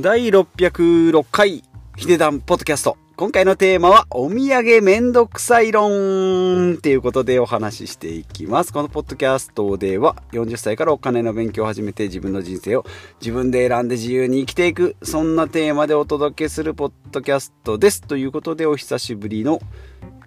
第606回ヒデダンポッドキャスト。今回のテーマは、お土産めんどくさい論っていうことでお話ししていきます。このポッドキャストでは、40歳からお金の勉強を始めて自分の人生を自分で選んで自由に生きていく、そんなテーマでお届けするポッドキャストです。ということで、お久しぶりの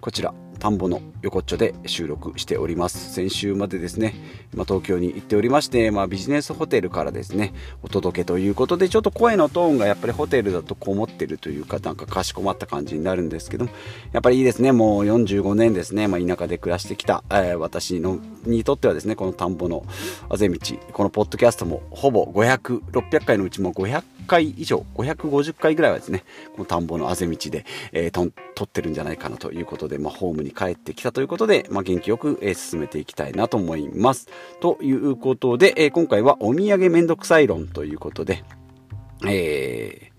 こちら、田んぼの横っちょで収録しております。先週までですね、まあ、東京に行っておりまして、まあ、ビジネスホテルからですねお届けということでちょっと声のトーンがやっぱりホテルだとこもってるというかなんかかしこまった感じになるんですけどもやっぱりいいですねもう45年ですね、まあ、田舎で暮らしてきた、えー、私のにとってはですねこの田んぼのあぜ道このポッドキャストもほぼ500600回のうちも500回以上550回ぐらいはですねこの田んぼのあぜ道で、えー、撮ってるんじゃないかなということで、まあ、ホームに帰ってきたということで、まあ、元気よく、え、進めていきたいなと思います。ということで、え、今回はお土産めんどくさい論ということで、えー、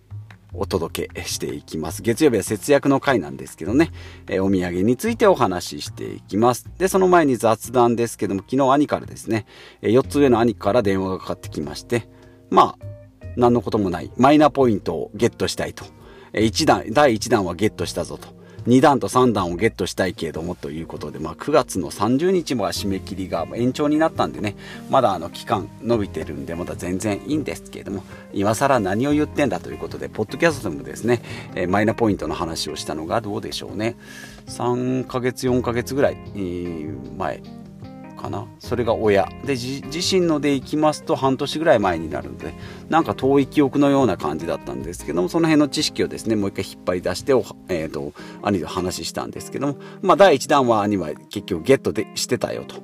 お届けしていきます。月曜日は節約の回なんですけどね、えー、お土産についてお話ししていきます。で、その前に雑談ですけども、昨日兄からですね、え4つ上の兄から電話がかかってきまして、まあ、何のこともないマイナポイントをゲットしたいと。え1弾、第1弾はゲットしたぞと。2段と3段をゲットしたいけれどもということで、まあ、9月の30日も締め切りが延長になったんでね、まだあの期間伸びてるんで、まだ全然いいんですけれども、今更何を言ってんだということで、ポッドキャストでもですね、えマイナポイントの話をしたのがどうでしょうね。3ヶ月、4ヶ月ぐらい前かなそれが親で自身ので行きますと半年ぐらい前になるのでなんか遠い記憶のような感じだったんですけどもその辺の知識をですねもう一回引っ張り出してえーと、兄と話したんですけども、まあ、第1弾は兄は結局ゲットでしてたよと。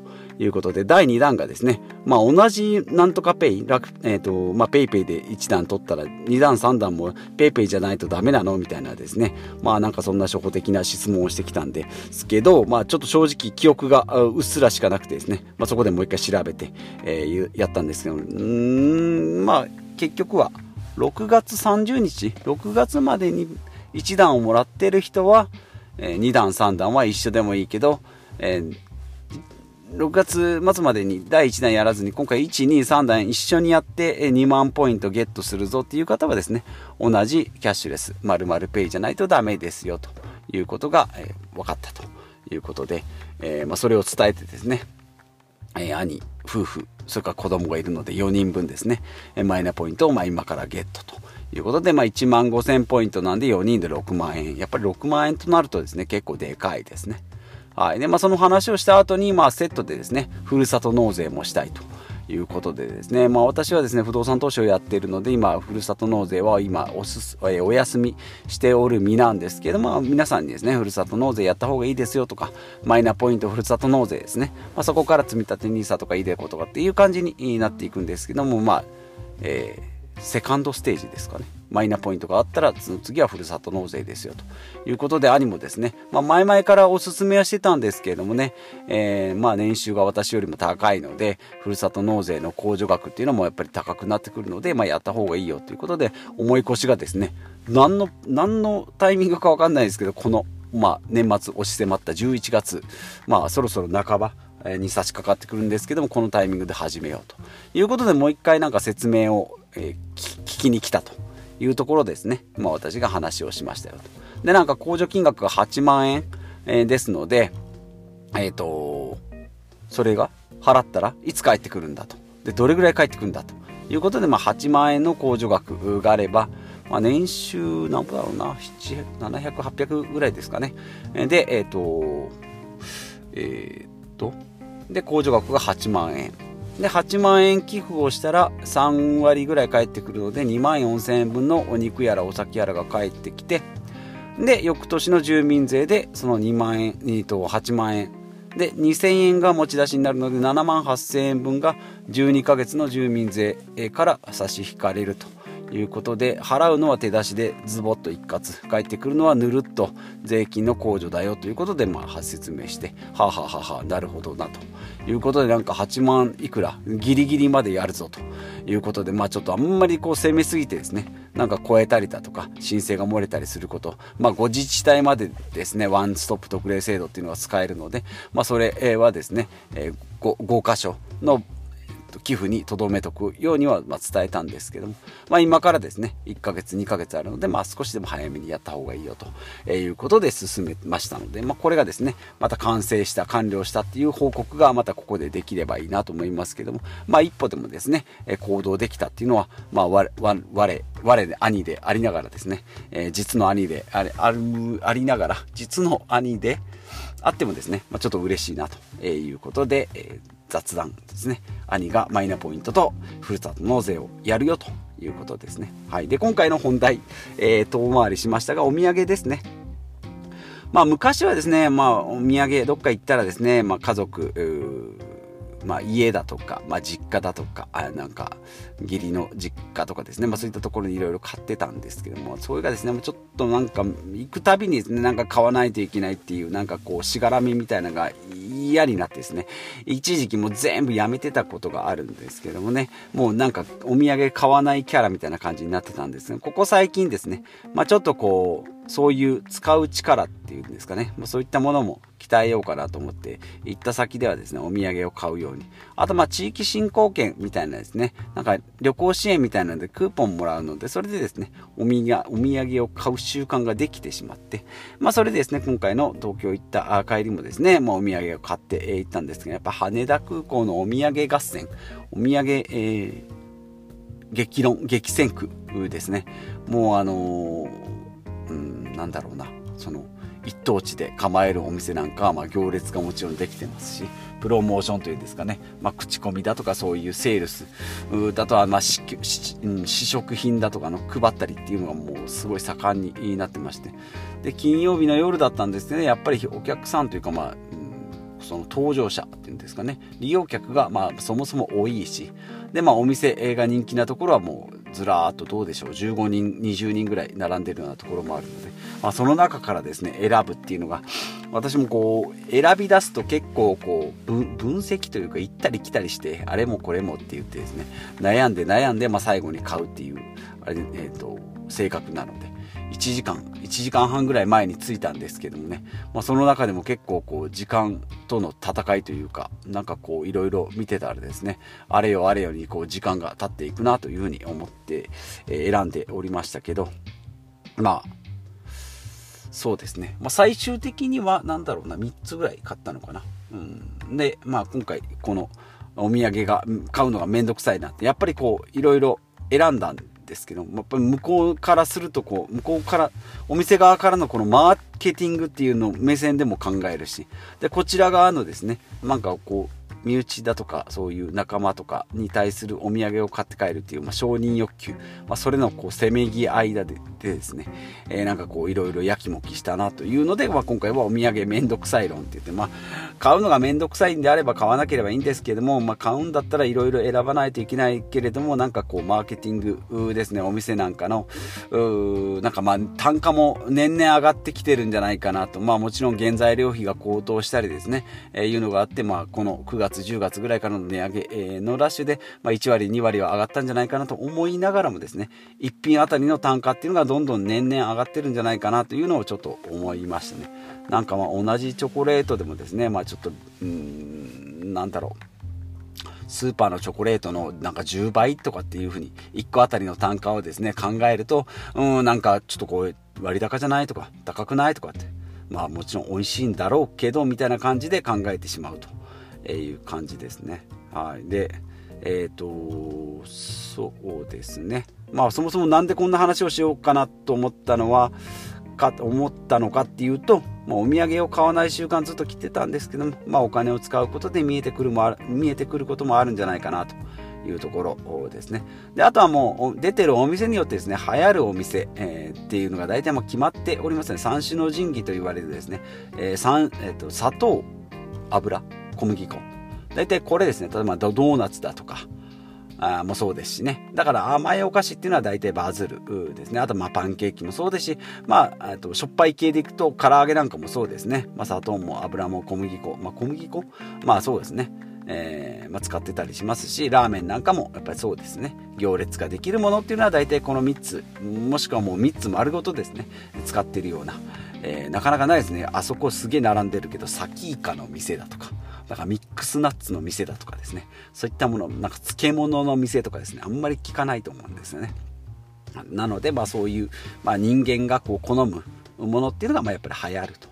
いうことで、第2弾がですね、まあ同じなんとかペイ、えっ、ー、と、まあペイペイで1弾取ったら2弾3弾もペイペイじゃないとダメなの？みたいなですね、まあなんかそんな初歩的な質問をしてきたんですけど、まあちょっと正直記憶がうっすらしかなくてですね、まあそこでもう一回調べて、えー、やったんですけど、うん、まあ結局は6月30日、6月までに1弾をもらってる人は、えー、2弾3弾は一緒でもいいけど、えー6月末までに第1弾やらずに今回1、2、3弾一緒にやって2万ポイントゲットするぞっていう方はですね、同じキャッシュレス、〇〇ペイじゃないとダメですよということが、えー、分かったということで、えー、まあ、それを伝えてですね、えー、兄、夫婦、それから子供がいるので4人分ですね、えマイナポイントをま今からゲットということで、まあ、1万5000ポイントなんで4人で6万円。やっぱり6万円となるとですね、結構でかいですね。はい。で、まあ、その話をした後に、まあ、セットでですね、ふるさと納税もしたいと。いうことでですね、まあ、私はですね不動産投資をやっているので今ふるさと納税は今おすお休みしておる身なんですけども、まあ、皆さんにですねふるさと納税やった方がいいですよとかマイナポイントふるさと納税ですね、まあ、そこから積み立 NISA とか iDeCo とかっていう感じになっていくんですけどもまあ、えー、セカンドステージですかね。マイナポイントがあったらその次はふるさと納税ですよということで兄もですね、まあ、前々からおすすめはしてたんですけれどもね、えー、まあ年収が私よりも高いのでふるさと納税の控除額っていうのもやっぱり高くなってくるので、まあ、やった方がいいよということで重い腰がですね何の何のタイミングか分かんないですけどこの、まあ、年末押し迫った11月、まあ、そろそろ半ばに差し掛かってくるんですけどもこのタイミングで始めようということでもう一回なんか説明を、えー、聞きに来たというところですね、まあ、私が話をしましたよと。で、なんか控除金額が8万円、えー、ですので、えっ、ー、と、それが払ったらいつ帰ってくるんだと。で、どれぐらい帰ってくるんだということで、まあ、8万円の控除額があれば、まあ、年収何ぼだろうな、700、800ぐらいですかね。で、えっ、ー、と、えっ、と、で、控除額が8万円。で8万円寄付をしたら3割ぐらい返ってくるので2万4000円分のお肉やらお酒やらが返ってきてで翌年の住民税でその2万円2と8万円。で2000円が持ち出しになるので7万8000円分が12ヶ月の住民税から差し引かれると。いうことで払うのは手出しでズボッと一括。返ってくるのはぬるっと。税金の控除だよということでまあ説明してはあ、はあははなるほどなということでなんか8万いくらギリギリまでやるぞということでまあちょっとあんまりこう攻めすぎてですね。なんか超えたりだとか申請が漏れたりすること。まあ5自治体までですねワンストップ特例制度っていうのが使えるのでまあそれはですね、え 5, 5箇所の寄付に留めとくようにはま伝えたんですけども、まあ、今からですね1ヶ月2ヶ月あるので、まあ、少しでも早めにやった方がいいよということで進めましたので、まあ、これがですねまた完成した完了したっていう報告がまたここでできればいいなと思いますけども、まあ、一歩でもですね行動できたっていうのは、まあ、我我我で兄でありながらですね、え、実の兄であれあるありながら実の兄であってもですね、まあ、ちょっと嬉しいなということで、えー雑談ですね。兄がマイナポイントとふるさと納税をやるよということですね。はい。で今回の本題、えー、遠回りしましたがお土産ですね。まあ昔はですねまあお土産どっか行ったらですね、まあ、家族まあ、家だとか、まあ、実家だとかあなんか義理の実家とかですね、まあ、そういったところにいろいろ買ってたんですけどもそれがですねちょっとなんか行くたびにですねなんか買わないといけないっていうなんかこうしがらみみたいなのが嫌になってですね。一時期もう全部やめてたことがあるんですけどもね。もうなんかお土産買わないキャラみたいな感じになってたんですがここ最近ですね、まあ、ちょっとこうそういう使う力っていうんですかね、ま、そういったものも鍛えようかなと思って行った先ではですねお土産を買うように。あとまあ地域振興券みたいなですね。なんか旅行支援みたいなのでクーポンもらうのでそれでですねお土産お土産を買う習慣ができてしまって。まあそれでですね今回の東京行った帰りもですねもうお土産を買って行ったんですがやっぱ羽田空港のお土産合戦。お土産、えー、激論激戦区ですね。もうあのー、うんなんだろうな。その一等地で構えるお店なんかは、ま、行列がもちろんできてますしプロモーションというんですかね、まあ、口コミだとかそういうセールス。だとは、まあ、試食品だとかの配ったりっていうのがもうすごい盛んになってまして。で金曜日の夜だったんですねやっぱりお客さんというかまあその搭乗者っていうんですかね。利用客がまそもそも多いし。でまあお店が人気なところはもうずらーっとどうでしょう。15人20人ぐらい並んでるようなところもあるので、まあ、その中からですね選ぶっていうのが私もこう選び出すと結構こう分析というか行ったり来たりしてあれもこれもって言ってですね悩んで悩んで、まあ、最後に買うっていうあれ、えーと性格なので。1時間1時間半ぐらい前に着いたんですけどもね、まあ、その中でも結構こう時間との戦いというかなんかこういろいろ見てたらですねあれよあれよにこう時間が経っていくなというふうに思って、え選んでおりましたけど。まあそうですね、まあ、最終的には何だろうな3つぐらい買ったのかな、うん、でまあ今回このお土産が買うのがめんどくさいなってやっぱりこういろいろ選んだんですけどやっぱり向こうからするとこう向こうからお店側からのこのマーケティングっていうの目線でも考えるしでこちら側のですねなんかこう身内だとかそういう仲間とかに対するお土産を買って帰るっていう、まあ、承認欲求、まあ、それのこうせめぎ合いででですね、えー、なんかこういろいろやきもきしたなというので、まあ、今回はお土産めんどくさい論って言って、まあ、買うのがめんどくさいんであれば買わなければいいんですけども、まあ、買うんだったらいろいろ選ばないといけないけれどもなんかこうマーケティングですねお店なんかのなんかまあ単価も年々上がってきてるんじゃないかなと。まあもちろん原材料費が高騰したりですね、えー、いうのがあってまあこの9月10月ぐらいからの値上げのラッシュで、まあ、1割、2割は上がったんじゃないかなと思いながらもですね、1品あたりの単価っていうのがどんどん年々上がってるんじゃないかなというのをちょっと思いましたね。なんかまあ同じチョコレートでもですね、まあちょっと、うん、なんだろう。スーパーのチョコレートのなんか10倍とかっていう風に1個あたりの単価をですね考えるとうんなんかちょっとこう割高じゃないとか高くないとかってまあもちろん美味しいんだろうけどみたいな感じで考えてしまうとえいう感じですね。はい、でえっ、ー、とそうですねまあそもそも何でこんな話をしようかなと思ったのはか思ったのかっていうと、まあ、お土産を買わない習慣ずっと切ってたんですけども、まあ、お金を使うことで見えてくるもある見えてくることもあるんじゃないかなというところですね。で、あとはもう出てるお店によってですね、流行るお店、えー、っていうのが大体もう決まっておりますね。三種の神器と言われるですね、えーえーと砂糖、油、小麦粉。大体これですね、例えばドーナツだとか、あもそうですしね。だから甘いお菓子っていうのは大体バズるですね。あとまあパンケーキもそうですし、まあ、あとしょっぱい系でいくと唐揚げなんかもそうですね。まあ砂糖も油も小麦粉。まあ小麦粉？まあそうですね。えー、まあ、使ってたりしますしラーメンなんかもやっぱりそうですね行列ができるものっていうのは大体この3つもしくはもう3つ丸ごとですね使ってるような、えー、なかなかないですねあそこすげえ並んでるけどサキイカの店だとかだからミックスナッツの店だとかですね。そういったものなんか漬物の店とかですね。あんまり聞かないと思うんですよね。なのでまあそういう、まあ、人間がこう好むものっていうのがまあやっぱり流行ると。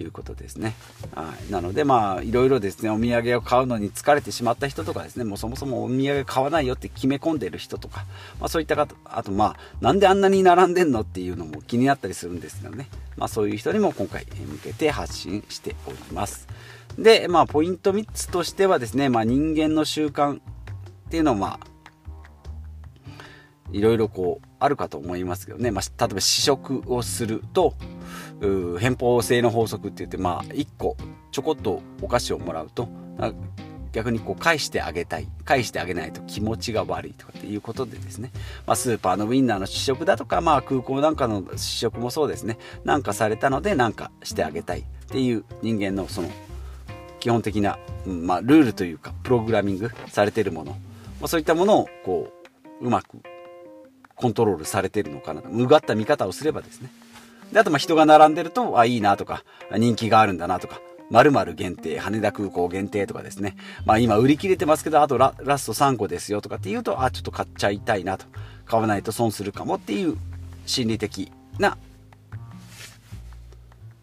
いうことですね。はい。なので、まあ、いろいろですね、お土産を買うのに疲れてしまった人とかですね、もうそもそもお土産買わないよって決め込んでる人とか、まあそういった方、あとまあ、なんであんなに並んでんのっていうのも気になったりするんですよね。まあそういう人にも今回向けて発信しております。で、まあポイント3つとしてはですね、まあ人間の習慣っていうのはまあ、いろいろこうあるかと思いますけどね、まあ、例えば試食をすると偏方性の法則って言ってまあ1個ちょこっとお菓子をもらうと逆にこう返してあげたい返してあげないと気持ちが悪いとかっていうことでですね、まあ、スーパーのウインナーの試食だとか、まあ、空港なんかの試食もそうですね。なんかされたのでなんかしてあげたいっていう人間のその基本的な、まあ、ルールというかプログラミングされてるもの、まあ、そういったものをこううまくコントロールされてるのかなと。うがった見方をすればですね。であとまあ人が並んでるとあいいなとか人気があるんだなとか〇〇限定、羽田空港限定とかですね。まあ今売り切れてますけど、あとラスト3個ですよとかっていうと、あ、ちょっと買っちゃいたいなと。買わないと損するかもっていう心理的な、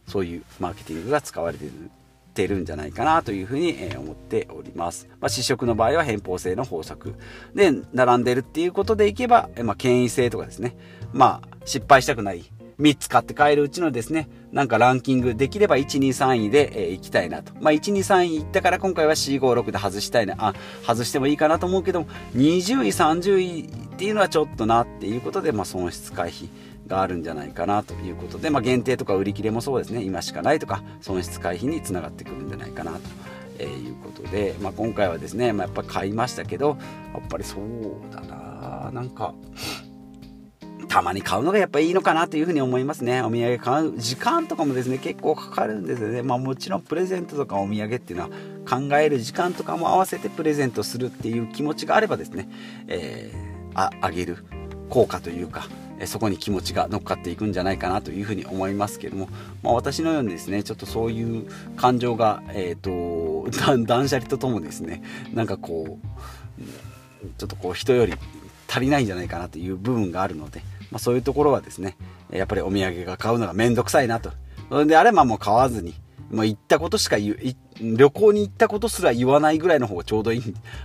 そういうマーケティングが使われているてるんじゃないかなというふうに思っております。まあ、試食の場合は偏方性の法則。で、並んでるっていうことでいけば、まあ、権威性とかですね。まあ、失敗したくない。3つ買って帰るうちのですね、なんかランキングできれば1、2、3位で、えー、行きたいなと。まあ、1、2、3位行ったから今回は C56 で外したいな。あ、外してもいいかなと思うけども、20位、30位っていうのはちょっとなっていうことで、まあ、損失回避。があるんじゃないかなということで、まあ、限定とか売り切れもそうですね今しかないとか損失回避につながってくるんじゃないかなと。え、いうことで、まあ、今回はですね、まあ、やっぱ買いましたけどやっぱりそうだななんかたまに買うのがやっぱいいのかなというふうに思いますね。お土産買う時間とかもですね、結構かかるんですよね。まあもちろんプレゼントとかお土産っていうのは考える時間とかも合わせてプレゼントするっていう気持ちがあればですね、えー、あ、あげる効果というか、そこに気持ちが乗っかっていくんじゃないかなというふうに思いますけども、まあ、私のようにですねちょっとそういう感情が、えーと、断捨離とともですねなんかこうちょっとこう人より足りないんじゃないかなという部分があるので、まあ、そういうところはですねやっぱりお土産が買うのがめんどくさいなとそれであればもう買わずにもう、行ったことしか言う、旅行に行ったことすら言わないぐらいの方がちょうどいい。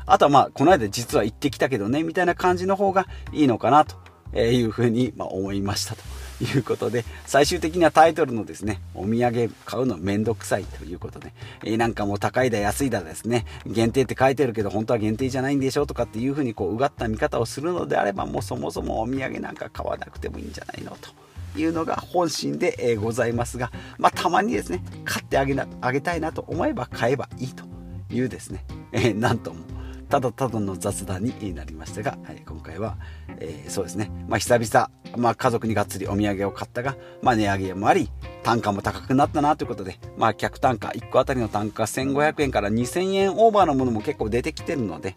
あとはまあ、この間実は行ってきたけどね、みたいな感じの方がいいのかなとえいうふうに、ま思いましたということで、最終的にはタイトルのですね、お土産買うのめんどくさいということで、え、なんかもう高いだ安いだですね、限定って書いてるけど本当は限定じゃないんでしょうとかっていうふうにこう、うがった見方をするのであれば、もうそもそもお土産なんか買わなくてもいいんじゃないのと。いうのが本心で、えございますが、まあ、たまにですね、買ってあげなあげたいなと思えば買えばいいというですね、えー、なんともただただの雑談になりましたが、はい、今回は、えー、そうですね、まあ、久々、まあ、家族にがっつりお土産を買ったが、まあ、値上げもあり、単価も高くなったなということで、まあ、客単価、1個あたりの単価1500円から2000円オーバーのものも結構出てきてるので、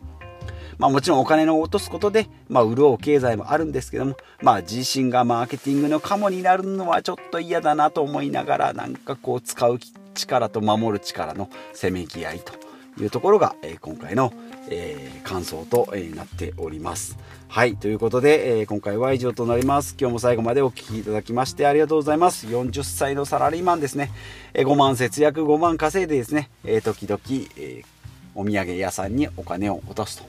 まあもちろんお金を落とすことで、まあ潤う経済もあるんですけども、まあ自身がマーケティングのカモになるのはちょっと嫌だなと思いながら、なんかこう使う力と守る力のせめぎ合いというところが、えー、今回のえー、感想と、えー、なっております。はい、ということで、えー、今回は以上となります。今日も最後までお聴きいただきましてありがとうございます。40歳のサラリーマンですね。え5万節約、5万稼いでですね、え時々、えお土産屋さんにお金を落とすと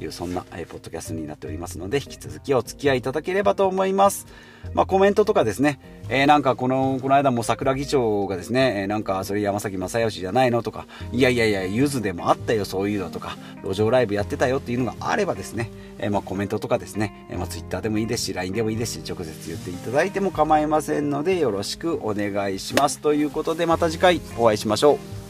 いうそんな、え、ポッドキャストになっておりますので引き続きお付き合いいただければと思います。まあ、コメントとかですね、えー、なんかこの、この間も桜木町がですね、えー、なんかそれ山崎正義じゃないのとか、いやいやいや、ゆずでもあったよ、そういうのとか、路上ライブやってたよっていうのがあればですね、えー、まあコメントとかですね、え、まあ Twitter でもいいですし、LINE でもいいですし、直接言っていただいても構いませんので、よろしくお願いします。ということで、また次回お会いしましょう。